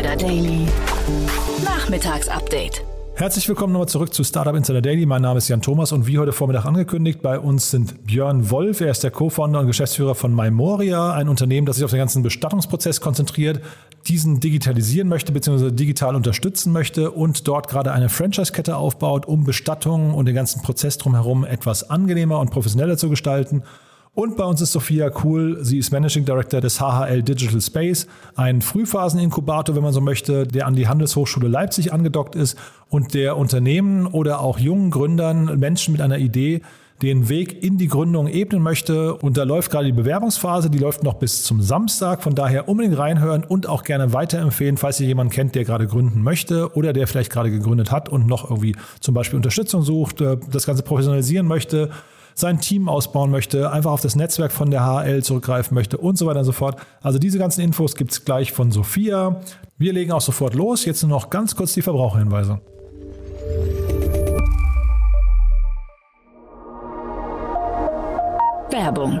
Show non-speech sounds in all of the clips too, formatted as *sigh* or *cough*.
Insider Daily. Nachmittagsupdate. Herzlich willkommen nochmal zurück zu Startup Insider Daily. Mein Name ist Jan Thomas und wie heute Vormittag angekündigt, bei uns sind Björn Wolf. Er ist der Co-Founder und Geschäftsführer von Mymoria, ein Unternehmen, das sich auf den ganzen Bestattungsprozess konzentriert, diesen digitalisieren möchte bzw. digital unterstützen möchte und dort gerade eine Franchise-Kette aufbaut, um Bestattungen und den ganzen Prozess drumherum etwas angenehmer und professioneller zu gestalten. Und bei uns ist Sophia Cool. Sie ist Managing Director des HHL Digital Space, ein Frühphaseninkubator, wenn man so möchte, der an die Handelshochschule Leipzig angedockt ist und der Unternehmen oder auch jungen Gründern, Menschen mit einer Idee, den Weg in die Gründung ebnen möchte. Und da läuft gerade die Bewerbungsphase, die läuft noch bis zum Samstag. Von daher unbedingt reinhören und auch gerne weiterempfehlen, falls ihr jemanden kennt, der gerade gründen möchte oder der vielleicht gerade gegründet hat und noch irgendwie zum Beispiel Unterstützung sucht, äh, das Ganze professionalisieren möchte sein Team ausbauen möchte, einfach auf das Netzwerk von der HL zurückgreifen möchte und so weiter und so fort. Also diese ganzen Infos gibt es gleich von Sophia. Wir legen auch sofort los. Jetzt nur noch ganz kurz die Verbraucherhinweise. Werbung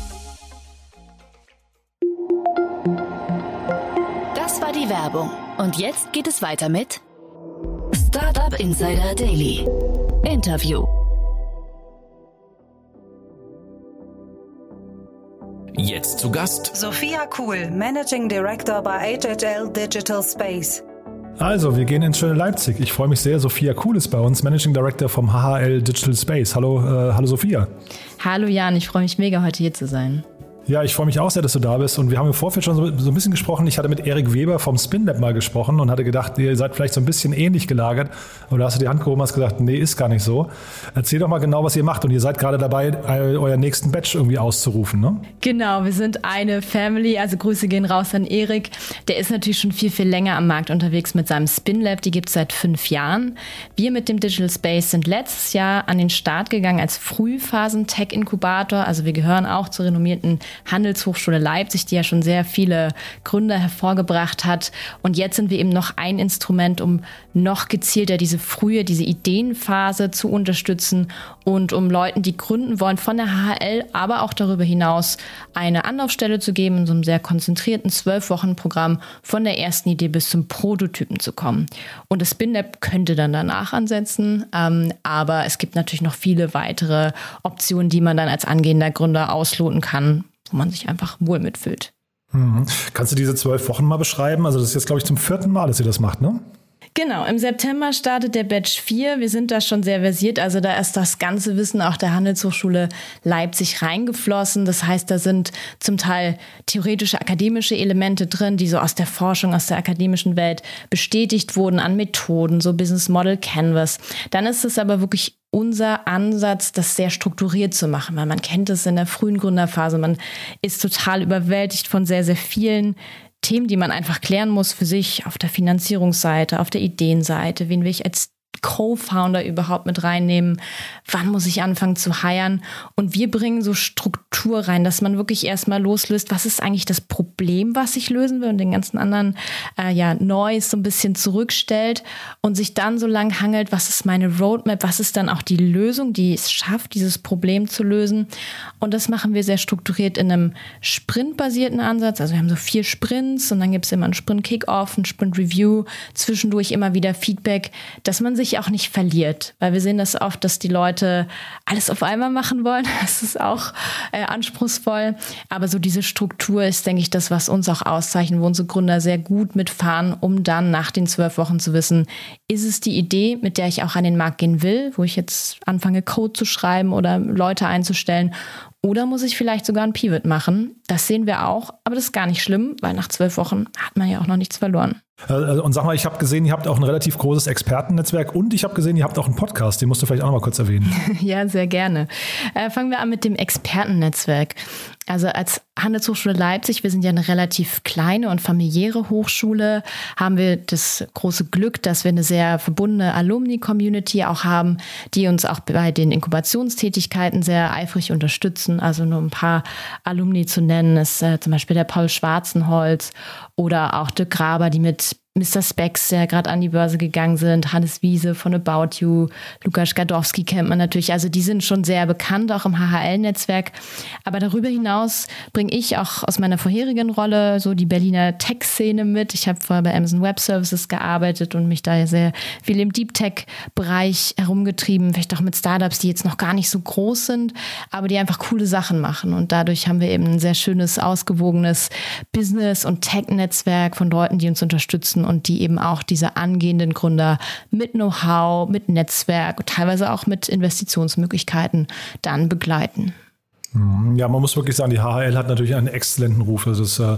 Werbung. Und jetzt geht es weiter mit Startup Insider Daily. Interview. Jetzt zu Gast Sophia Kuhl, Managing Director bei HHL Digital Space. Also, wir gehen ins schöne Leipzig. Ich freue mich sehr. Sophia Kuhl ist bei uns, Managing Director vom HHL Digital Space. Hallo, äh, hallo Sophia. Hallo Jan, ich freue mich mega, heute hier zu sein. Ja, ich freue mich auch sehr, dass du da bist. Und wir haben im Vorfeld schon so, so ein bisschen gesprochen. Ich hatte mit Erik Weber vom SpinLab mal gesprochen und hatte gedacht, ihr seid vielleicht so ein bisschen ähnlich gelagert. Aber da hast du die Hand gehoben und hast gesagt, nee, ist gar nicht so. Erzähl doch mal genau, was ihr macht. Und ihr seid gerade dabei, euren nächsten Batch irgendwie auszurufen, ne? Genau, wir sind eine Family. Also Grüße gehen raus an Erik. Der ist natürlich schon viel, viel länger am Markt unterwegs mit seinem SpinLab. Die gibt es seit fünf Jahren. Wir mit dem Digital Space sind letztes Jahr an den Start gegangen als Frühphasen-Tech-Inkubator. Also wir gehören auch zur renommierten Handelshochschule Leipzig, die ja schon sehr viele Gründer hervorgebracht hat. Und jetzt sind wir eben noch ein Instrument, um noch gezielter diese frühe, diese Ideenphase zu unterstützen und um Leuten, die gründen wollen, von der HHL, aber auch darüber hinaus eine Anlaufstelle zu geben, in so einem sehr konzentrierten Zwölf-Wochen-Programm von der ersten Idee bis zum Prototypen zu kommen. Und das SpinLab könnte dann danach ansetzen, ähm, aber es gibt natürlich noch viele weitere Optionen, die man dann als angehender Gründer ausloten kann, wo man sich einfach wohl mitfühlt. Mhm. Kannst du diese zwölf Wochen mal beschreiben? Also das ist jetzt, glaube ich, zum vierten Mal, dass ihr das macht, ne? Genau, im September startet der Batch 4. Wir sind da schon sehr versiert. Also da ist das ganze Wissen auch der Handelshochschule Leipzig reingeflossen. Das heißt, da sind zum Teil theoretische, akademische Elemente drin, die so aus der Forschung, aus der akademischen Welt bestätigt wurden an Methoden, so Business Model Canvas. Dann ist es aber wirklich unser Ansatz, das sehr strukturiert zu machen, weil man kennt es in der frühen Gründerphase. Man ist total überwältigt von sehr, sehr vielen Themen, die man einfach klären muss für sich auf der Finanzierungsseite, auf der Ideenseite. Wen will ich als Co-Founder überhaupt mit reinnehmen? Wann muss ich anfangen zu heiern? Und wir bringen so Struktur rein, dass man wirklich erstmal loslöst, was ist eigentlich das Problem, was ich lösen will und den ganzen anderen äh, ja, Noise so ein bisschen zurückstellt und sich dann so lang hangelt, was ist meine Roadmap, was ist dann auch die Lösung, die es schafft, dieses Problem zu lösen. Und das machen wir sehr strukturiert in einem sprintbasierten Ansatz. Also wir haben so vier Sprints und dann gibt es immer einen Sprint-Kickoff, einen Sprint-Review, zwischendurch immer wieder Feedback, dass man sich auch nicht verliert, weil wir sehen das oft, dass die Leute alles auf einmal machen wollen. *laughs* Das ist auch äh, anspruchsvoll. Aber so diese Struktur ist, denke ich, das, was uns auch auszeichnet, wo unsere Gründer sehr gut mitfahren, um dann nach den zwölf Wochen zu wissen, ist es die Idee, mit der ich auch an den Markt gehen will, wo ich jetzt anfange, Code zu schreiben oder Leute einzustellen oder muss ich vielleicht sogar ein Pivot machen? Das sehen wir auch, aber das ist gar nicht schlimm, weil nach zwölf Wochen hat man ja auch noch nichts verloren. Äh, und sag mal, ich habe gesehen, ihr habt auch ein relativ großes Expertennetzwerk und ich habe gesehen, ihr habt auch einen Podcast. Den musst du vielleicht auch noch mal kurz erwähnen. *laughs* ja, sehr gerne. Äh, fangen wir an mit dem Expertennetzwerk. Also als Handelshochschule Leipzig, wir sind ja eine relativ kleine und familiäre Hochschule, haben wir das große Glück, dass wir eine sehr verbundene Alumni-Community auch haben, die uns auch bei den Inkubationstätigkeiten sehr eifrig unterstützen. Also nur ein paar Alumni zu nennen, ist äh, zum Beispiel der Paul Schwarzenholz oder auch Dirk Graber, die mit Mr. Specs, der gerade an die Börse gegangen sind, Hannes Wiese von About You, Lukas Gadowski kennt man natürlich. Also die sind schon sehr bekannt, auch im HHL-Netzwerk. Aber darüber hinaus bringe ich auch aus meiner vorherigen Rolle so die Berliner Tech-Szene mit. Ich habe vorher bei Amazon Web Services gearbeitet und mich da sehr viel im Deep Tech-Bereich herumgetrieben, vielleicht auch mit Startups, die jetzt noch gar nicht so groß sind, aber die einfach coole Sachen machen. Und dadurch haben wir eben ein sehr schönes, ausgewogenes Business- und Tech-Netzwerk von Leuten, die uns unterstützen und die eben auch diese angehenden Gründer mit Know-how, mit Netzwerk, teilweise auch mit Investitionsmöglichkeiten dann begleiten. Mhm. Ja, man muss wirklich sagen, die HHL hat natürlich einen exzellenten Ruf. Also es äh,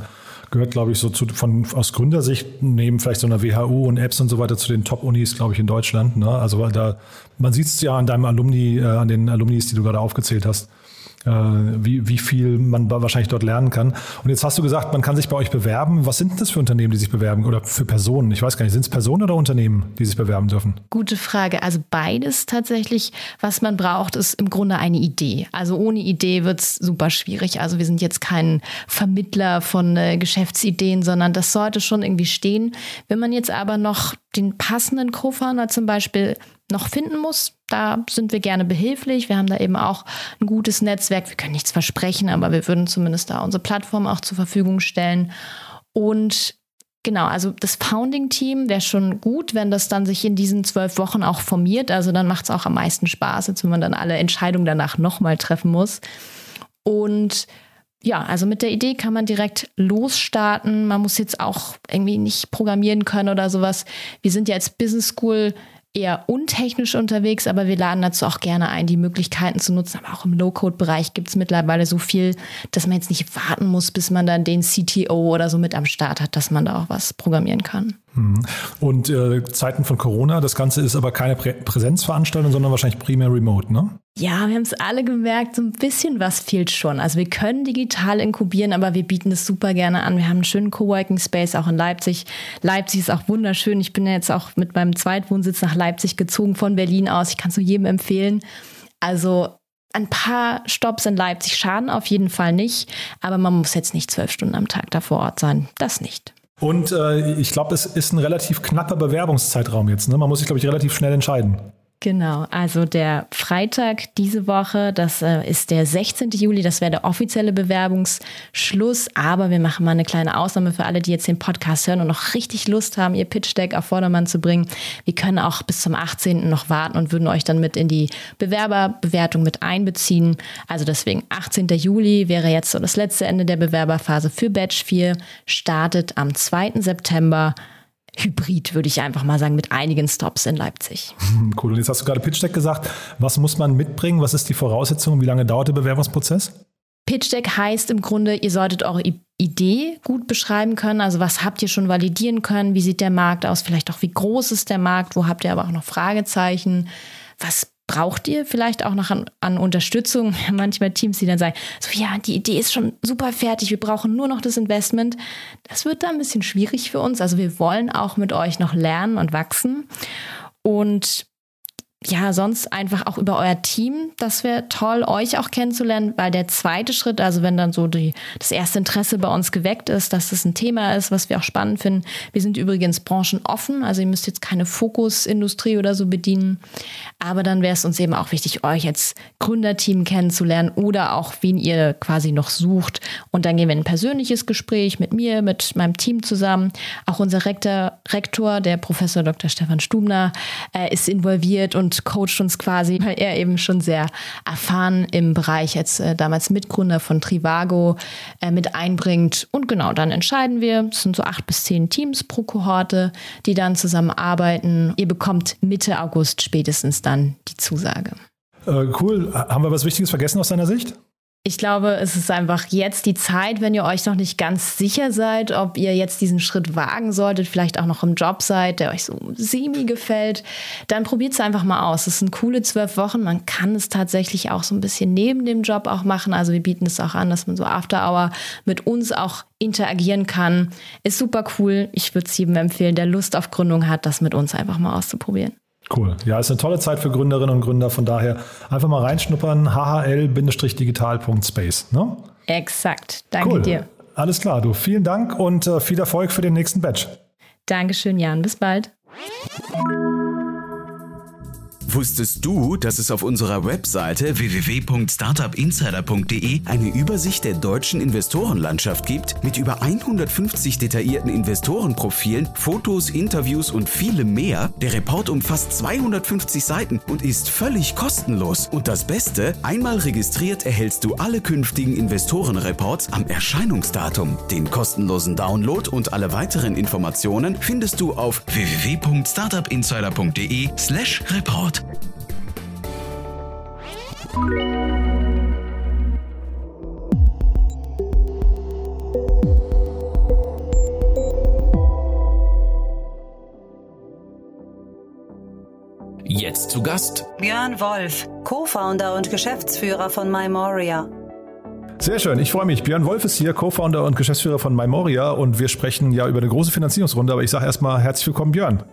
gehört, glaube ich, so zu, von, aus Gründersicht neben vielleicht so einer WHU und Apps und so weiter zu den Top-Unis, glaube ich, in Deutschland. Ne? Also da, man sieht es ja an deinem Alumni, äh, an den Alumnis, die du gerade aufgezählt hast. Äh, wie, wie viel man wahrscheinlich dort lernen kann. Und jetzt hast du gesagt, man kann sich bei euch bewerben. Was sind das für Unternehmen, die sich bewerben oder für Personen? Ich weiß gar nicht, sind es Personen oder Unternehmen, die sich bewerben dürfen? Gute Frage. Also beides tatsächlich. Was man braucht, ist im Grunde eine Idee. Also ohne Idee wird es super schwierig. Also wir sind jetzt kein Vermittler von äh, Geschäftsideen, sondern das sollte schon irgendwie stehen. Wenn man jetzt aber noch den passenden Co-Founder zum Beispiel noch finden muss, da sind wir gerne behilflich. Wir haben da eben auch ein gutes Netzwerk. Wir können nichts versprechen, aber wir würden zumindest da unsere Plattform auch zur Verfügung stellen. Und Genau, also das Founding-Team wäre schon gut, wenn das dann sich in diesen zwölf Wochen auch formiert. Also dann macht es auch am meisten Spaß, als wenn man dann alle Entscheidungen danach nochmal treffen muss. Und ja, also mit der Idee kann man direkt losstarten. Man muss jetzt auch irgendwie nicht programmieren können oder sowas. Wir sind ja als Business School eher untechnisch unterwegs, aber wir laden dazu auch gerne ein, die Möglichkeiten zu nutzen. Aber auch im Low-Code-Bereich gibt es mittlerweile so viel, dass man jetzt nicht warten muss, bis man dann den CTO oder so mit am Start hat, dass man da auch was programmieren kann. Mhm. Und äh, Zeiten von Corona, das Ganze ist aber keine Prä Präsenzveranstaltung, sondern wahrscheinlich primär remote, ne? Ja, wir haben es alle gemerkt, so ein bisschen was fehlt schon. Also wir können digital inkubieren, aber wir bieten es super gerne an. Wir haben einen schönen Coworking Space auch in Leipzig. Leipzig ist auch wunderschön. Ich bin ja jetzt auch mit meinem Zweitwohnsitz nach Leipzig gezogen von Berlin aus. Ich kann es nur jedem empfehlen. Also ein paar Stops in Leipzig schaden auf jeden Fall nicht, aber man muss jetzt nicht zwölf Stunden am Tag da vor Ort sein. Das nicht. Und äh, ich glaube, es ist ein relativ knapper Bewerbungszeitraum jetzt. Ne? Man muss sich, glaube ich, relativ schnell entscheiden. Genau, also der Freitag diese Woche, das äh, ist der 16. Juli, das wäre der offizielle Bewerbungsschluss, aber wir machen mal eine kleine Ausnahme für alle, die jetzt den Podcast hören und noch richtig Lust haben, ihr Pitch-Deck auf Vordermann zu bringen. Wir können auch bis zum 18. noch warten und würden euch dann mit in die Bewerberbewertung mit einbeziehen. Also deswegen 18. Juli wäre jetzt so das letzte Ende der Bewerberphase für Batch 4, startet am 2. September Hybrid, würde ich einfach mal sagen, mit einigen Stops in Leipzig. *laughs* Cool. Und jetzt hast du gerade Pitch Deck gesagt. Was muss man mitbringen? Was ist die Voraussetzung? Wie lange dauert der Bewerbungsprozess? Pitch Deck heißt im Grunde, ihr solltet eure Idee gut beschreiben können. Also was habt ihr schon validieren können? Wie sieht der Markt aus? Vielleicht auch, wie groß ist der Markt? Wo habt ihr aber auch noch Fragezeichen? Was braucht ihr vielleicht auch noch an, an, Unterstützung? *laughs* Manchmal Teams, die dann sagen, so ja, die Idee ist schon super fertig, wir brauchen nur noch das Investment. Das wird da ein bisschen schwierig für uns. Also wir wollen auch mit euch noch lernen und wachsen. Und ja, sonst einfach auch über euer Team. Das wäre toll, euch auch kennenzulernen, weil der zweite Schritt, also wenn dann so die, das erste Interesse bei uns geweckt ist, dass das ein Thema ist, was wir auch spannend finden. Wir sind übrigens branchenoffen, also ihr müsst jetzt keine Fokusindustrie oder so bedienen. Aber dann wäre es uns eben auch wichtig, euch als Gründerteam kennenzulernen oder auch, wen ihr quasi noch sucht. Und dann gehen wir in ein persönliches Gespräch mit mir, mit meinem Team zusammen. Auch unser Rektor, Rektor der Professor Dr. Stefan Stubner, äh, ist involviert und coacht uns quasi, weil er eben schon sehr erfahren im Bereich als äh, damals Mitgründer von Trivago äh, mit einbringt. Und genau, dann entscheiden wir. Es sind so acht bis zehn Teams pro Kohorte, die dann zusammenarbeiten. Ihr bekommt Mitte August spätestens dann die Zusage. Äh, cool. Haben wir was Wichtiges vergessen aus deiner Sicht? Ich glaube, es ist einfach jetzt die Zeit, wenn ihr euch noch nicht ganz sicher seid, ob ihr jetzt diesen Schritt wagen solltet, vielleicht auch noch im Job seid, der euch so semi gefällt, dann probiert es einfach mal aus. Es sind coole zwölf Wochen. Man kann es tatsächlich auch so ein bisschen neben dem Job auch machen. Also wir bieten es auch an, dass man so After Hour mit uns auch interagieren kann. Ist super cool. Ich würde es jedem empfehlen, der Lust auf Gründung hat, das mit uns einfach mal auszuprobieren. Cool. Ja, ist eine tolle Zeit für Gründerinnen und Gründer. Von daher einfach mal reinschnuppern. hhl-digital.space. Ne? Exakt. Danke cool. dir. Alles klar, du. Vielen Dank und äh, viel Erfolg für den nächsten Batch. Dankeschön, Jan. Bis bald. Wusstest du, dass es auf unserer Webseite www.startupinsider.de eine Übersicht der deutschen Investorenlandschaft gibt mit über 150 detaillierten Investorenprofilen, Fotos, Interviews und vielem mehr? Der Report umfasst 250 Seiten und ist völlig kostenlos. Und das Beste, einmal registriert erhältst du alle künftigen Investorenreports am Erscheinungsdatum. Den kostenlosen Download und alle weiteren Informationen findest du auf www.startupinsider.de/report. Jetzt zu Gast Björn Wolf, Co-Founder und Geschäftsführer von Mymoria. Sehr schön, ich freue mich. Björn Wolf ist hier, Co-Founder und Geschäftsführer von Mymoria und wir sprechen ja über eine große Finanzierungsrunde, aber ich sage erstmal herzlich willkommen, Björn.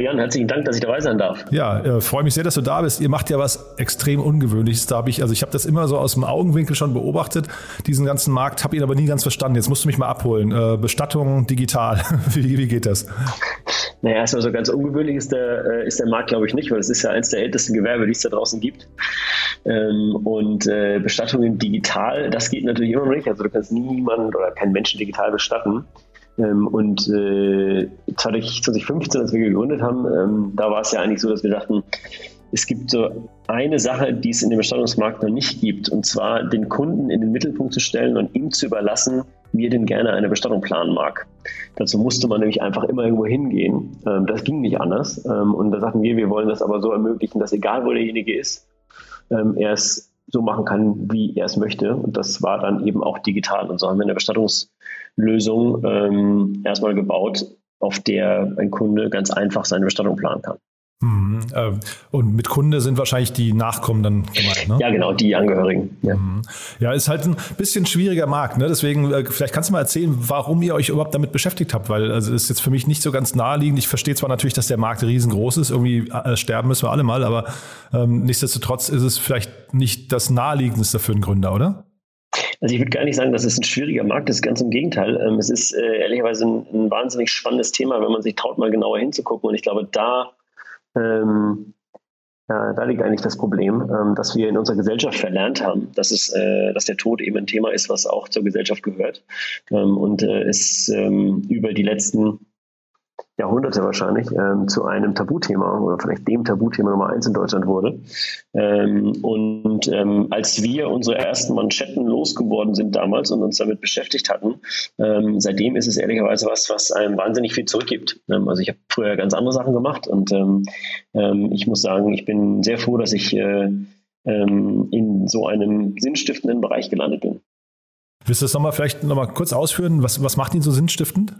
Jan, herzlichen Dank, dass ich dabei sein darf. Ja, äh, freue mich sehr, dass du da bist. Ihr macht ja was extrem Ungewöhnliches. Da habe ich, also ich habe das immer so aus dem Augenwinkel schon beobachtet, diesen ganzen Markt, habe ihn aber nie ganz verstanden. Jetzt musst du mich mal abholen. Äh, Bestattung digital, *laughs* wie, wie geht das? Naja, erstmal so ganz ungewöhnlich ist der, äh, ist der Markt, glaube ich, nicht, weil es ist ja eines der ältesten Gewerbe, die es da draußen gibt. Ähm, und äh, Bestattungen digital, das geht natürlich immer noch nicht. Also du kannst niemanden oder keinen Menschen digital bestatten. Ähm, und äh, 2015, als wir gegründet haben, ähm, da war es ja eigentlich so, dass wir dachten, es gibt so eine Sache, die es in dem Bestattungsmarkt noch nicht gibt, und zwar den Kunden in den Mittelpunkt zu stellen und ihm zu überlassen, wie er denn gerne eine Bestattung planen mag. Dazu musste man nämlich einfach immer irgendwo hingehen. Ähm, das ging nicht anders. Ähm, und da sagten wir, wir wollen das aber so ermöglichen, dass egal wo derjenige ist, ähm, er es so machen kann, wie er es möchte. Und das war dann eben auch digital. Und so haben wir eine Bestattungslösung ähm, erstmal gebaut, auf der ein Kunde ganz einfach seine Bestattung planen kann. Mhm, äh, und mit Kunde sind wahrscheinlich die Nachkommenden gemeint, ne? Ja, genau, die Angehörigen. Ja, mhm. ja ist halt ein bisschen schwieriger Markt. Ne? Deswegen, äh, vielleicht kannst du mal erzählen, warum ihr euch überhaupt damit beschäftigt habt, weil also ist jetzt für mich nicht so ganz naheliegend. Ich verstehe zwar natürlich, dass der Markt riesengroß ist, irgendwie äh, sterben müssen wir alle mal, aber ähm, nichtsdestotrotz ist es vielleicht nicht das naheliegendste für einen Gründer, oder? Also ich würde gar nicht sagen, dass es ein schwieriger Markt ist, ganz im Gegenteil. Ähm, es ist äh, ehrlicherweise ein, ein, wahnsinnig spannendes Thema, wenn man sich traut, mal genauer hinzugucken. Und ich glaube, da ähm, ja, da liegt eigentlich das Problem, ähm, dass wir in unserer Gesellschaft verlernt haben, dass, es, äh, dass der Tod eben ein Thema ist, was auch zur Gesellschaft gehört. Ähm, und äh, es ähm, über die letzten Jahrhunderte wahrscheinlich ähm, zu einem Tabuthema oder vielleicht dem Tabuthema Nummer eins in Deutschland wurde. Ähm, und ähm, als wir unsere ersten Manschetten losgeworden sind damals und uns damit beschäftigt hatten, ähm, seitdem ist es ehrlicherweise was, was einem wahnsinnig viel zurückgibt. Ähm, also ich habe früher ganz andere Sachen gemacht und ähm, ich muss sagen, ich bin sehr froh, dass ich äh, in so einem sinnstiftenden Bereich gelandet bin. Willst du das nochmal vielleicht nochmal kurz ausführen? Was, was macht ihn so sinnstiftend?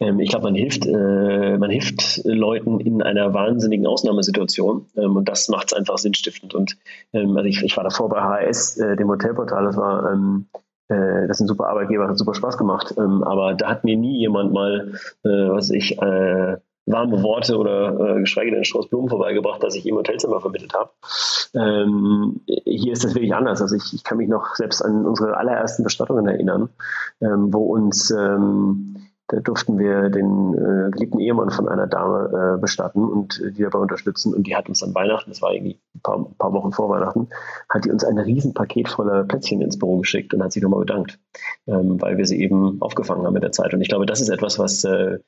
Ähm, ich glaube, man hilft, äh, man hilft Leuten in einer wahnsinnigen Ausnahmesituation ähm, und das macht es einfach sinnstiftend. Und ähm, also ich, ich, war davor bei HRS, äh, dem Hotelportal, das war ähm, äh, das ist ein super Arbeitgeber, hat super Spaß gemacht. Ähm, aber da hat mir nie jemand mal, äh, was ich, äh, warme Worte oder geschweige denn Strauß Blumen vorbeigebracht, dass ich ihm Hotelzimmer vermittelt habe. Ähm, hier ist das wirklich anders. Also ich, ich, kann mich noch selbst an unsere allerersten Bestattungen erinnern, wo uns da durften wir den äh, geliebten Ehemann von einer Dame äh, bestatten und äh, die dabei unterstützen. Und die hat uns an Weihnachten, das war irgendwie ein paar, paar, Wochen vor Weihnachten, hat die uns ein Riesenpaket voller Plätzchen ins Büro geschickt und hat sich nochmal bedankt, ähm, weil wir sie eben aufgefangen haben mit der Zeit. Und ich glaube, das ist etwas, was, äh,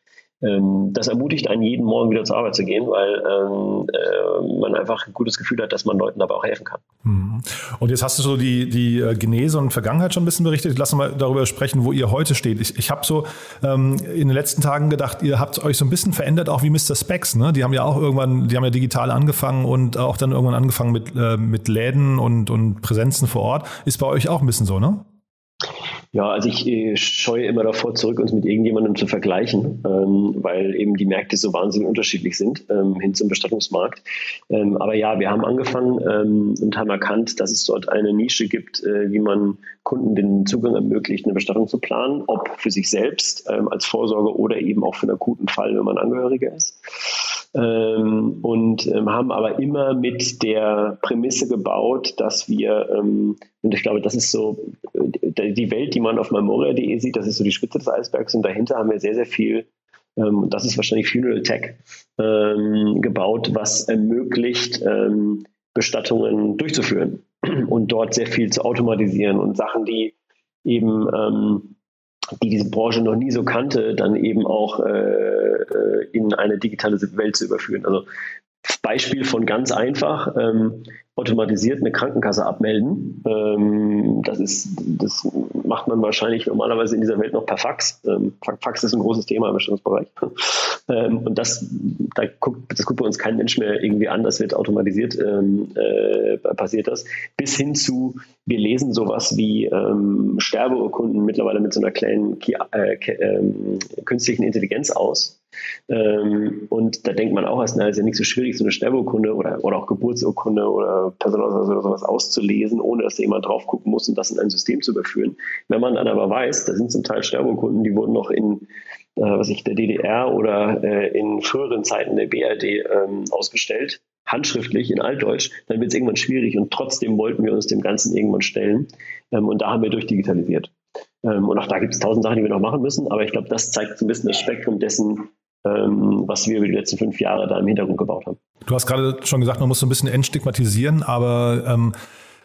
das ermutigt einen jeden Morgen wieder zur Arbeit zu gehen, weil ähm, äh, man einfach ein gutes Gefühl hat, dass man Leuten dabei auch helfen kann. Mhm. Und jetzt hast du so die, die äh, Genese und Vergangenheit schon ein bisschen berichtet. Lass uns mal darüber sprechen, wo ihr heute steht. Ich, ich habe so ähm, in den letzten Tagen gedacht, ihr habt euch so ein bisschen verändert, auch wie Mr. Specs. Ne? Die haben ja auch irgendwann, die haben ja digital angefangen und auch dann irgendwann angefangen mit, äh, mit Läden und, und Präsenzen vor Ort. Ist bei euch auch ein bisschen so, ne? Ja, also ich äh, scheue immer davor zurück, uns mit irgendjemandem zu vergleichen, ähm, weil eben die Märkte so wahnsinnig unterschiedlich sind ähm, hin zum Bestattungsmarkt. Ähm, aber ja, wir haben angefangen und haben erkannt, dass es dort eine Nische gibt, äh, wie man Kunden den Zugang ermöglicht, eine Bestattung zu planen, ob für sich selbst als Vorsorge oder eben auch für einen akuten Fall, wenn man Angehöriger ist. Ähm, und haben aber immer mit der Prämisse gebaut, dass wir, und ich glaube, das ist so äh, die Welt, die man auf memoria.de sieht, das ist so die Spitze des Eisbergs und dahinter haben wir sehr, sehr viel, ähm, das ist wahrscheinlich Funeral Tech, ähm, gebaut, was ermöglicht, ähm, Bestattungen durchzuführen und dort sehr viel zu automatisieren und Sachen, die eben ähm, die diese Branche noch nie so kannte, dann eben auch äh, äh in eine digitale Welt zu überführen. Also Beispiel von ganz einfach, ähm, automatisiert eine Krankenkasse abmelden. Ähm, das, ist, das macht man wahrscheinlich normalerweise in dieser Welt noch per Fax. Ähm, Fax ist ein großes Thema im Bestimmungsbereich. *laughs* Ähm, und das, da guckt, das guckt bei uns kein Mensch mehr irgendwie an, das wird automatisiert, ähm, äh, passiert das. Bis hin zu, wir lesen sowas wie ähm, Sterbeurkunden mittlerweile mit so einer kleinen äh, künstlichen Intelligenz aus. Ähm, und da denkt man auch erst, na, ist ja nicht so schwierig, so eine Sterbeurkunde oder, oder auch Geburtsurkunde oder Personalausweis oder sowas auszulesen, ohne dass da jemand drauf gucken muss und das in ein System zu überführen. Wenn man dann aber weiß, da sind zum Teil Sterbeurkunden, die wurden noch in äh, was ich, der DDR oder äh, in früheren Zeiten der BRD ähm, ausgestellt, handschriftlich in Altdeutsch, dann wird es irgendwann schwierig und trotzdem wollten wir uns dem Ganzen irgendwann stellen ähm, und da haben wir durchdigitalisiert. Ähm, und auch da gibt es tausend Sachen, die wir noch machen müssen, aber ich glaube, das zeigt so ein bisschen das Spektrum dessen, was wir über die letzten fünf Jahre da im Hintergrund gebaut haben. Du hast gerade schon gesagt, man muss so ein bisschen entstigmatisieren, aber ähm,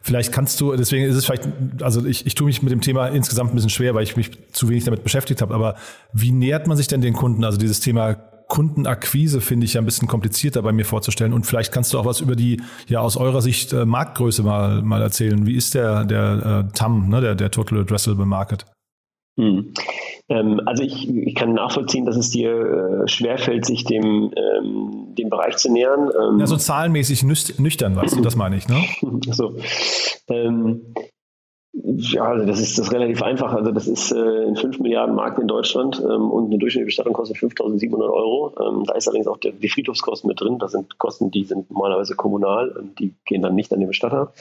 vielleicht kannst du, deswegen ist es vielleicht, also ich, ich tue mich mit dem Thema insgesamt ein bisschen schwer, weil ich mich zu wenig damit beschäftigt habe, aber wie nähert man sich denn den Kunden? Also dieses Thema Kundenakquise finde ich ja ein bisschen komplizierter bei mir vorzustellen. Und vielleicht kannst du auch was über die, ja, aus eurer Sicht äh, Marktgröße mal, mal erzählen. Wie ist der, der äh, TAM, ne, der, der Total Addressable Market? Hm. Ähm, also ich, ich kann nachvollziehen, dass es dir äh, schwerfällt, sich dem, ähm, dem Bereich zu nähern. Ähm, ja, so zahlenmäßig nüchtern, weißt du, das meine ich, ne? *laughs* so. Ähm, ja, also das ist das ist relativ einfach. Also das ist äh, ein 5 Milliarden Markt in Deutschland ähm, und eine durchschnittliche Bestattung kostet 5.700 Euro. Ähm, da ist allerdings auch der, die Friedhofskosten mit drin. Das sind Kosten, die sind normalerweise kommunal und die gehen dann nicht an den Bestatter.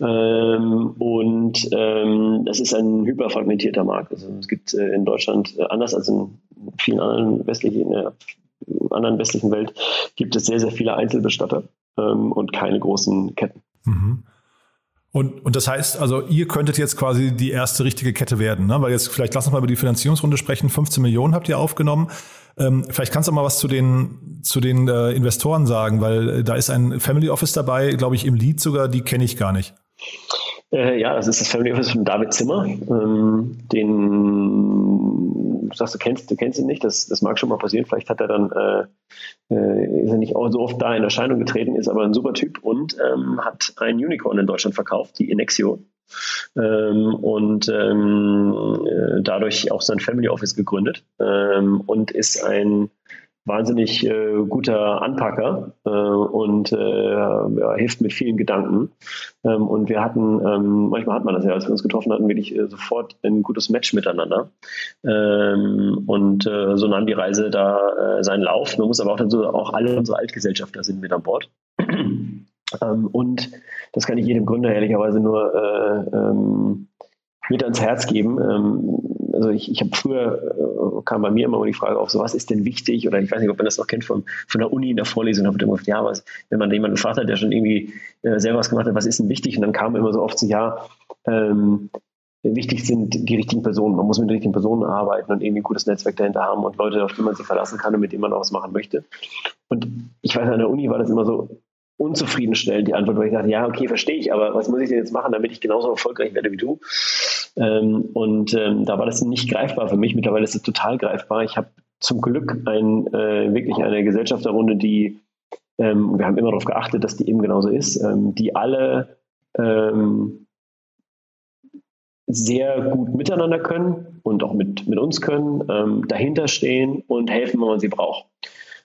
Ähm, und ähm, das ist ein hyperfragmentierter Markt. Also es gibt äh, in Deutschland, äh, anders als in vielen anderen westlichen, der anderen westlichen Welt, gibt es sehr, sehr viele Einzelbestatter ähm, und keine großen Ketten. Mhm. Und, und das heißt, also ihr könntet jetzt quasi die erste richtige Kette werden, ne? weil jetzt vielleicht lass uns mal über die Finanzierungsrunde sprechen. 15 Millionen habt ihr aufgenommen. Ähm, vielleicht kannst du mal was zu den, zu den äh, Investoren sagen, weil äh, da ist ein Family Office dabei, glaube ich, im Lead sogar, die kenne ich gar nicht. Äh, ja, das ist das Family Office von David Zimmer. Ähm, den sagst, du kennst, du kennst ihn nicht, das, das mag schon mal passieren. Vielleicht hat er dann äh, äh, ist er nicht so oft da in Erscheinung getreten, ist aber ein super Typ und ähm, hat ein Unicorn in Deutschland verkauft, die Inexio. Ähm, und ähm, äh, dadurch auch sein Family Office gegründet ähm, und ist ein wahnsinnig äh, guter Anpacker äh, und äh, ja, hilft mit vielen Gedanken. Ähm, und wir hatten, ähm, manchmal hat man das ja, als wir uns getroffen hatten, wirklich äh, sofort ein gutes Match miteinander. Ähm, und äh, so nahm die Reise da äh, seinen Lauf. Man muss aber auch dazu, auch alle unsere Altgesellschafter sind mit an Bord. Ähm, und das kann ich jedem Gründer ehrlicherweise nur äh, ähm, mit ans Herz geben. Also ich, ich habe früher, äh, kam bei mir immer die Frage auf, so was ist denn wichtig? Oder ich weiß nicht, ob man das noch kennt von, von der Uni in der Vorlesung, habe ich immer gesagt, ja, was, wenn man jemanden gefragt hat, der schon irgendwie äh, selber was gemacht hat, was ist denn wichtig? Und dann kam immer so oft so, ja, ähm, wichtig sind die richtigen Personen. Man muss mit den richtigen Personen arbeiten und irgendwie ein gutes Netzwerk dahinter haben und Leute, auf die man sich verlassen kann und mit denen man auch was machen möchte. Und ich weiß, an der Uni war das immer so, unzufriedenstellend, die Antwort, weil ich dachte, ja, okay, verstehe ich, aber was muss ich denn jetzt machen, damit ich genauso erfolgreich werde wie du? Ähm, und ähm, da war das nicht greifbar für mich. Mittlerweile ist es total greifbar. Ich habe zum Glück ein, äh, wirklich eine Gesellschafterrunde, die, ähm, wir haben immer darauf geachtet, dass die eben genauso ist, ähm, die alle ähm, sehr gut miteinander können und auch mit, mit uns können, ähm, dahinter stehen und helfen, wenn man sie braucht.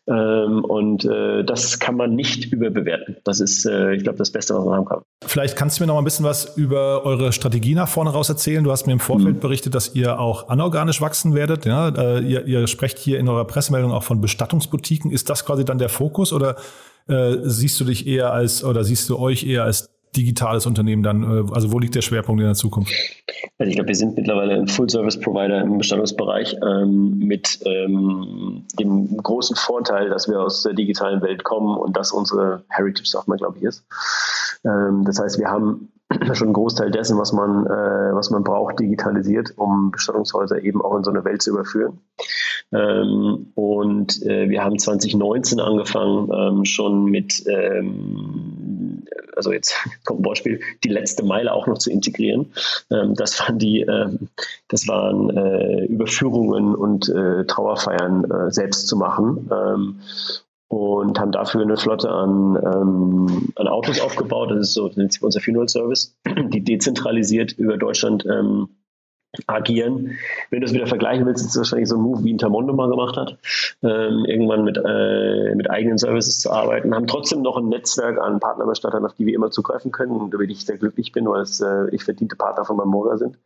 Ähm, und äh, das kann man nicht überbewerten. Das ist, äh, ich glaube, das Beste, was man haben kann. Vielleicht kannst du mir noch mal ein bisschen was über eure Strategie nach vorne raus erzählen. Du hast mir im Vorfeld mhm. berichtet, dass ihr auch anorganisch wachsen werdet. Ja? Äh, ihr, ihr sprecht hier in eurer Pressemeldung auch von Bestattungsboutiquen. Ist das quasi dann der Fokus oder äh, siehst du dich eher als oder siehst du euch eher als digitales Unternehmen dann? Äh, also wo liegt der Schwerpunkt in der Zukunft? Also ich glaube, wir sind mittlerweile ein Full-Service-Provider im Bestattungsbereich ähm, mit ähm, dem großen Vorteil, dass wir aus der digitalen Welt kommen und dass unsere Heritage, sagt man, glaube ich, ist. Ähm, das heißt, wir haben schon einen Großteil dessen, was man, äh, was man braucht, digitalisiert, um Bestattungshäuser eben auch in so eine Welt zu überführen. Ähm, und äh, wir haben 2019 angefangen, ähm, schon mit, ähm, also jetzt *laughs* kommt ein Wortspiel, die letzte Meile auch noch zu integrieren. Ähm, das waren die, äh, das waren äh, Überführungen und äh, Trauerfeiern äh, selbst zu machen. Und haben dafür eine Flotte an, ähm, an Autos aufgebaut. Das ist so unser Funeral Service, die dezentralisiert über Deutschland ähm, agieren. Wenn du es wieder vergleichen willst, ist es wahrscheinlich so ein Move, wie ein Tamondo mal gemacht hat, ähm, irgendwann mit, äh, mit eigenen Services zu arbeiten, haben trotzdem noch ein Netzwerk an Partnerbestattern, auf die wir immer zugreifen können, und die ich sehr glücklich bin, weil es äh, ich verdiente Partner von Mamora sind.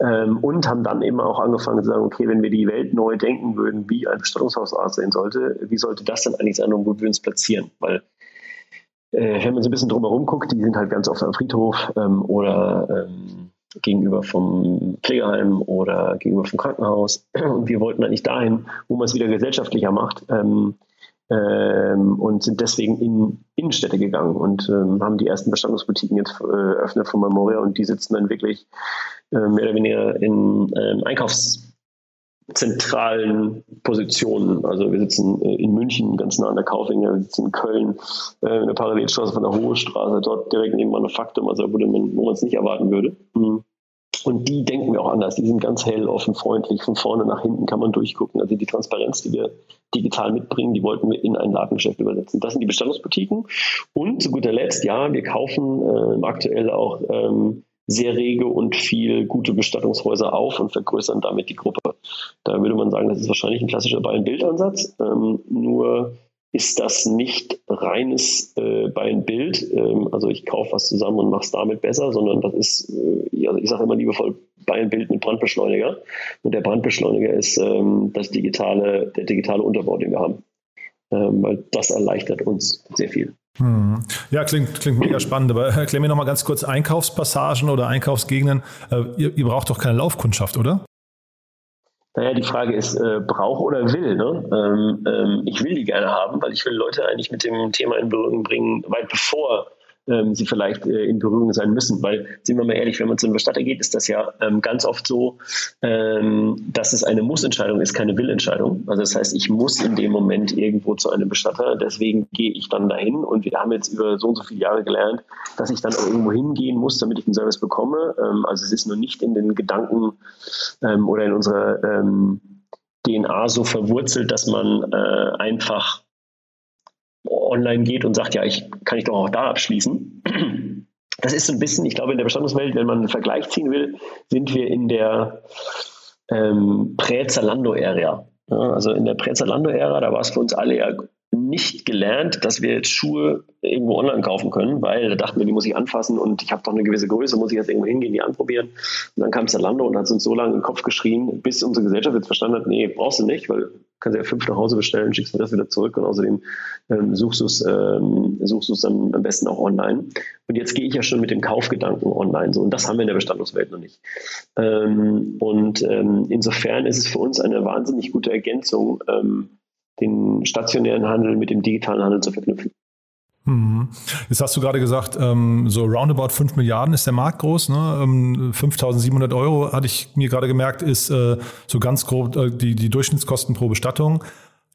Ähm, und haben dann eben auch angefangen zu sagen, okay, wenn wir die Welt neu denken würden, wie ein Bestattungshaus aussehen sollte, wie sollte das denn eigentlich sein und wo wir uns platzieren? Weil äh, wenn man so ein bisschen drumherum guckt, die sind halt ganz oft am Friedhof ähm, oder ähm, gegenüber vom Pflegeheim oder gegenüber vom Krankenhaus. Und wir wollten eigentlich dahin, wo man es wieder gesellschaftlicher macht. Ähm, ähm, und sind deswegen in Innenstädte gegangen und ähm, haben die ersten Bestandungsboutiquen jetzt äh, eröffnet von Memoria und die sitzen dann wirklich äh, mehr oder weniger in ähm, Einkaufszentralen Positionen. Also wir sitzen äh, in München ganz nah an der Kauflinie, wir sitzen in Köln, äh, in der Parallelstraße von der Hohe Straße, dort direkt neben Manufaktum, also wo man es nicht erwarten würde. Mhm. Und die denken wir auch anders. Die sind ganz hell, offen, freundlich. Von vorne nach hinten kann man durchgucken. Also die Transparenz, die wir digital mitbringen, die wollten wir in ein Ladengeschäft übersetzen. Das sind die Bestandsboutiquen. Und zu guter Letzt, ja, wir kaufen äh, aktuell auch ähm, sehr rege und viel gute Bestattungshäuser auf und vergrößern damit die Gruppe. Da würde man sagen, das ist wahrscheinlich ein klassischer Buy-and-Bildansatz. Ähm, nur ist das nicht reines äh, Buy-and-Bild. Ähm, also ich kaufe was zusammen und mache es damit besser, sondern das ist, äh, ich sage immer liebevoll, Buy-and-Bild mit Brandbeschleuniger. Und der Brandbeschleuniger ist ähm, das digitale, der digitale Unterbau, den wir haben. Ähm, weil das erleichtert uns sehr viel. Hm. Ja, klingt, klingt mega spannend. Aber erklär mir noch mal ganz kurz Einkaufspassagen oder Einkaufsgegenden. Äh, ihr, ihr braucht doch keine Laufkundschaft, oder? Naja, die Frage ist, äh, braucht oder will. Ne? Ähm, ähm, ich will die gerne haben, weil ich will Leute eigentlich mit dem Thema in Berührung bringen, weit bevor ähm, sie vielleicht äh, in Berührung sein müssen. Weil, sind wir mal ehrlich, wenn man zu einem Bestatter geht, ist das ja ähm, ganz oft so, ähm, dass es eine Muss-Entscheidung ist, keine Will-Entscheidung. Also das heißt, ich muss in dem Moment irgendwo zu einem Bestatter, deswegen gehe ich dann dahin und wir haben jetzt über so und so viele Jahre gelernt, dass ich dann auch irgendwo hingehen muss, damit ich einen Service bekomme. Ähm, also es ist nur nicht in den Gedanken ähm, oder in unserer ähm, DNA so verwurzelt, dass man äh, einfach online geht und sagt, ja, ich kann ich doch auch da abschließen. Das ist so ein bisschen, ich glaube, in der Bestandungswelt, wenn man einen Vergleich ziehen will, sind wir in der ähm, Prä-Zalando-Ära. Ja, also in der Prä-Zalando-Ära, da war es für uns alle ja nicht gelernt, dass wir jetzt Schuhe irgendwo online kaufen können, weil da dachten wir, die muss ich anfassen und ich habe doch eine gewisse Größe, muss ich jetzt irgendwo hingehen, die anprobieren. Und dann kam Zalando und hat uns so lange den Kopf geschrien, bis unsere Gesellschaft jetzt verstanden hat, nee, brauchst du nicht, weil du kannst ja fünf nach Hause bestellen, schickst mir das wieder zurück und außerdem ähm, suchst du es ähm, suchst dann am besten auch online. Und jetzt gehe ich ja schon mit dem Kaufgedanken online so und das haben wir in der Bestandungswelt noch nicht. Ähm, und ähm, insofern ist es für uns eine wahnsinnig gute Ergänzung, ähm, den stationären Handel mit dem digitalen Handel zu verknüpfen. Mhm. Jetzt hast du gerade gesagt, ähm, so roundabout 5 Milliarden ist der Markt groß. Ne? 5.700 Euro, hatte ich mir gerade gemerkt, ist äh, so ganz grob äh, die, die Durchschnittskosten pro Bestattung.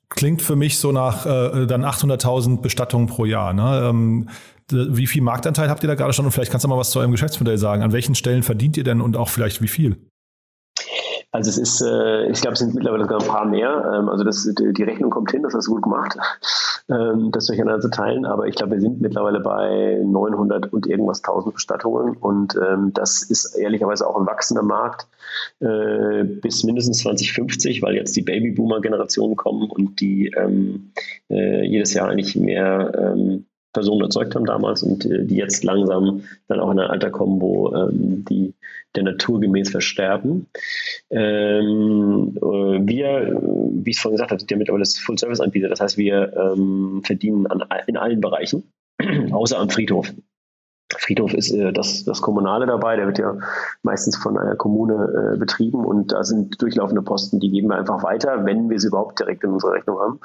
Klingt für mich so nach äh, dann 800.000 Bestattungen pro Jahr. Ne? Ähm, wie viel Marktanteil habt ihr da gerade schon? Und vielleicht kannst du mal was zu eurem Geschäftsmodell sagen. An welchen Stellen verdient ihr denn und auch vielleicht wie viel? Also es ist, äh, ich glaube, es sind mittlerweile sogar ein paar mehr. Ähm, also das, die Rechnung kommt hin, das hast du gut gemacht, ähm, das durcheinander zu teilen. Aber ich glaube, wir sind mittlerweile bei 900 und irgendwas 1000 Bestattungen. Und ähm, das ist ehrlicherweise auch ein wachsender Markt äh, bis mindestens 2050, weil jetzt die Babyboomer-Generationen kommen und die ähm, äh, jedes Jahr eigentlich mehr ähm, Personen erzeugt haben damals und die jetzt langsam dann auch in ein Alter kommen, wo ähm, die der Natur gemäß versterben. Ähm, äh, wir, wie ich es vorhin gesagt habe, sind ja mittlerweile Full-Service-Anbieter. Das heißt, wir ähm, verdienen an, in allen Bereichen, *clears throat* außer am Friedhof. Friedhof ist äh, das, das Kommunale dabei, der wird ja meistens von einer Kommune äh, betrieben und da sind durchlaufende Posten, die geben wir einfach weiter, wenn wir sie überhaupt direkt in unserer Rechnung haben.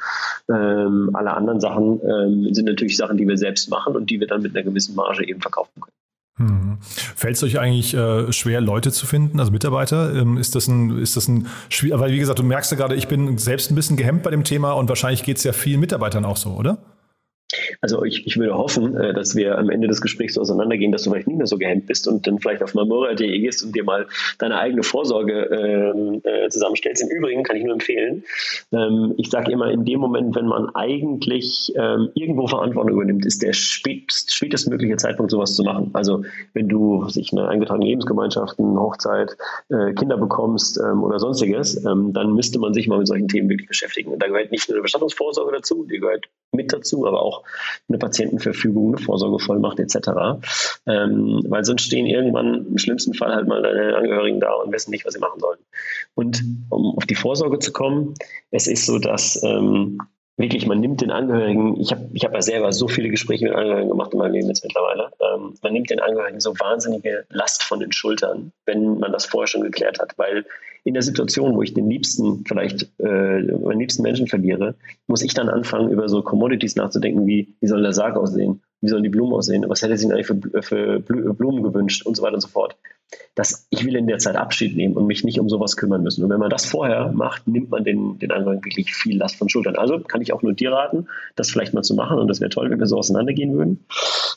Ähm, alle anderen Sachen ähm, sind natürlich Sachen, die wir selbst machen und die wir dann mit einer gewissen Marge eben verkaufen können. Hm. Fällt es euch eigentlich äh, schwer, Leute zu finden, also Mitarbeiter? Ähm, ist das ein, ist das ein schwierig, weil wie gesagt, du merkst ja gerade, ich bin selbst ein bisschen gehemmt bei dem Thema und wahrscheinlich geht es ja vielen Mitarbeitern auch so, oder? Also ich, ich würde hoffen, äh, dass wir am Ende des Gesprächs so auseinandergehen, dass du vielleicht nicht mehr so gehemmt bist und dann vielleicht auf mamora.de gehst und dir mal deine eigene Vorsorge ähm, äh, zusammenstellst. Im Übrigen kann ich nur empfehlen, ähm, ich sage immer, in dem Moment, wenn man eigentlich ähm, irgendwo Verantwortung übernimmt, ist der spätest, spätestmögliche Zeitpunkt, sowas zu machen. Also wenn du sich eine eingetragene Lebensgemeinschaft, eine Hochzeit, äh, Kinder bekommst ähm, oder sonstiges, ähm, dann müsste man sich mal mit solchen Themen wirklich beschäftigen. Und da gehört nicht nur eine Bestattungsvorsorge dazu, die gehört mit dazu, aber auch eine Patientenverfügung, eine Vorsorgevollmacht etc. Ähm, weil sonst stehen irgendwann im schlimmsten Fall halt mal deine Angehörigen da und wissen nicht, was sie machen sollen. Und um auf die Vorsorge zu kommen, es ist so, dass ähm, wirklich, man nimmt den Angehörigen, ich habe ich hab ja selber so viele Gespräche mit Angehörigen gemacht in meinem Leben jetzt mittlerweile, ähm, man nimmt den Angehörigen so wahnsinnige Last von den Schultern, wenn man das vorher schon geklärt hat, weil in der Situation, wo ich den liebsten, vielleicht äh, meinen liebsten Menschen verliere, muss ich dann anfangen, über so Commodities nachzudenken, wie, wie soll der Sarg aussehen, wie sollen die Blumen aussehen, was hätte sich eigentlich für, für Blumen gewünscht und so weiter und so fort. Das, ich will in der Zeit Abschied nehmen und mich nicht um sowas kümmern müssen. Und wenn man das vorher macht, nimmt man den, den anderen wirklich viel Last von Schultern. Also kann ich auch nur dir raten, das vielleicht mal zu machen und das wäre toll, wenn wir so auseinandergehen würden.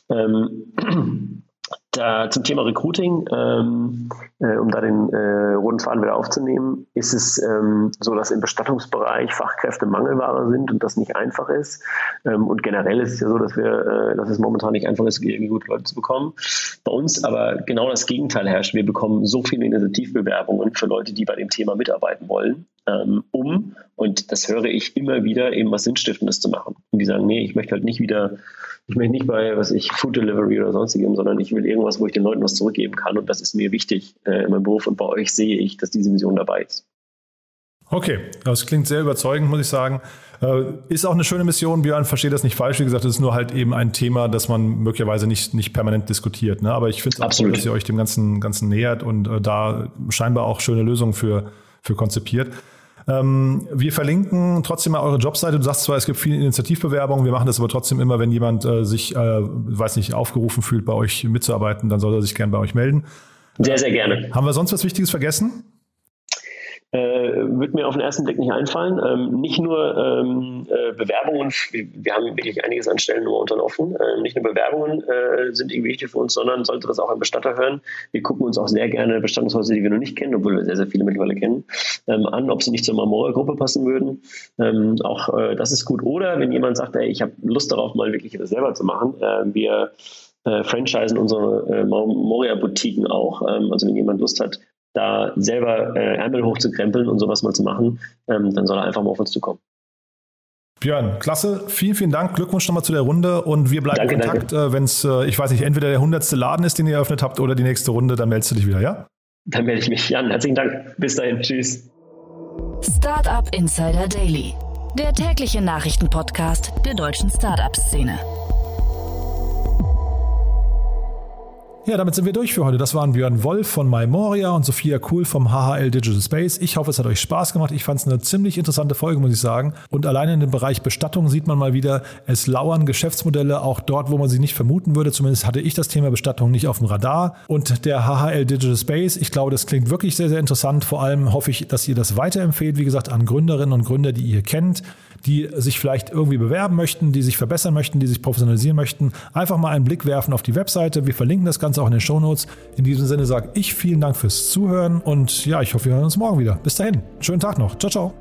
Ähm, da, zum Thema Recruiting, ähm, äh, um da den äh, roten Faden wieder aufzunehmen, ist es ähm, so, dass im Bestattungsbereich Fachkräfte Mangelware sind und das nicht einfach ist. Ähm, und generell ist es ja so, dass wir, äh, dass es momentan nicht einfach ist, irgendwie gute Leute zu bekommen. Bei uns aber genau das Gegenteil herrscht. Wir bekommen so viele Initiativbewerbungen für Leute, die bei dem Thema mitarbeiten wollen, ähm, um, und das höre ich immer wieder, eben was Sinnstiftendes zu machen. Und die sagen, nee, ich möchte halt nicht wieder ich möchte nicht bei, was ich, Food Delivery oder sonstigem, sondern ich will irgendwas, wo ich den Leuten was zurückgeben kann. Und das ist mir wichtig äh, in meinem Beruf. Und bei euch sehe ich, dass diese Mission dabei ist. Okay, das klingt sehr überzeugend, muss ich sagen. Äh, ist auch eine schöne Mission, Björn, verstehe das nicht falsch. Wie gesagt, es ist nur halt eben ein Thema, das man möglicherweise nicht, nicht permanent diskutiert. Ne? Aber ich finde es gut, dass ihr euch dem Ganzen, Ganzen nähert und äh, da scheinbar auch schöne Lösungen für, für konzipiert. Ähm, wir verlinken trotzdem mal eure Jobseite. Du sagst zwar, es gibt viele Initiativbewerbungen, wir machen das aber trotzdem immer, wenn jemand äh, sich, äh, weiß nicht, aufgerufen fühlt, bei euch mitzuarbeiten, dann soll er sich gerne bei euch melden. Sehr, sehr gerne. Haben wir sonst was Wichtiges vergessen? Äh, wird mir auf den ersten Blick nicht einfallen. Ähm, nicht nur ähm, äh, Bewerbungen, wir, haben wirklich einiges an Stellen nur unterlaufen. Äh, nicht nur Bewerbungen äh, sind irgendwie wichtig für uns, sondern sollte das auch ein Bestatter hören. Wir gucken uns auch sehr gerne Bestattungshäuser, die wir noch nicht kennen, obwohl wir sehr, sehr viele mittlerweile kennen, ähm, an, ob sie nicht zur Marmora-Gruppe passen würden. Ähm, auch äh, das ist gut. Oder wenn jemand sagt, ey, ich habe Lust darauf, mal wirklich das selber zu machen, äh, wir äh, franchisen unsere äh, Moria-Boutiquen auch. Ähm, also wenn jemand Lust hat, da selber äh, Ärmel hochzukrempeln und sowas mal zu machen, ähm, dann soll er einfach mal auf uns zukommen. Björn, klasse. Vielen, vielen Dank. Glückwunsch nochmal zu der Runde und wir bleiben danke, in Kontakt. Äh, Wenn es, äh, ich weiß nicht, entweder der hundertste Laden ist, den ihr eröffnet habt oder die nächste Runde, dann meldest du dich wieder, ja? Dann melde ich mich. Jan, herzlichen Dank. Bis dahin. Tschüss. Startup Insider Daily, der tägliche Nachrichtenpodcast der deutschen Startup-Szene. Ja, damit sind wir durch für heute. Das waren Björn Wolf von MyMoria und Sophia Kuhl vom HHL Digital Space. Ich hoffe, es hat euch Spaß gemacht. Ich fand es eine ziemlich interessante Folge, muss ich sagen. Und alleine in dem Bereich Bestattung sieht man mal wieder, es lauern Geschäftsmodelle auch dort, wo man sie nicht vermuten würde. Zumindest hatte ich das Thema Bestattung nicht auf dem Radar. Und der HHL Digital Space, ich glaube, das klingt wirklich sehr, sehr interessant. Vor allem hoffe ich, dass ihr das weiterempfehlt, wie gesagt, an Gründerinnen und Gründer, die ihr kennt die sich vielleicht irgendwie bewerben möchten, die sich verbessern möchten, die sich professionalisieren möchten, einfach mal einen Blick werfen auf die Webseite. Wir verlinken das Ganze auch in den Shownotes. In diesem Sinne sage ich vielen Dank fürs Zuhören und ja, ich hoffe, wir hören uns morgen wieder. Bis dahin, schönen Tag noch. Ciao, ciao.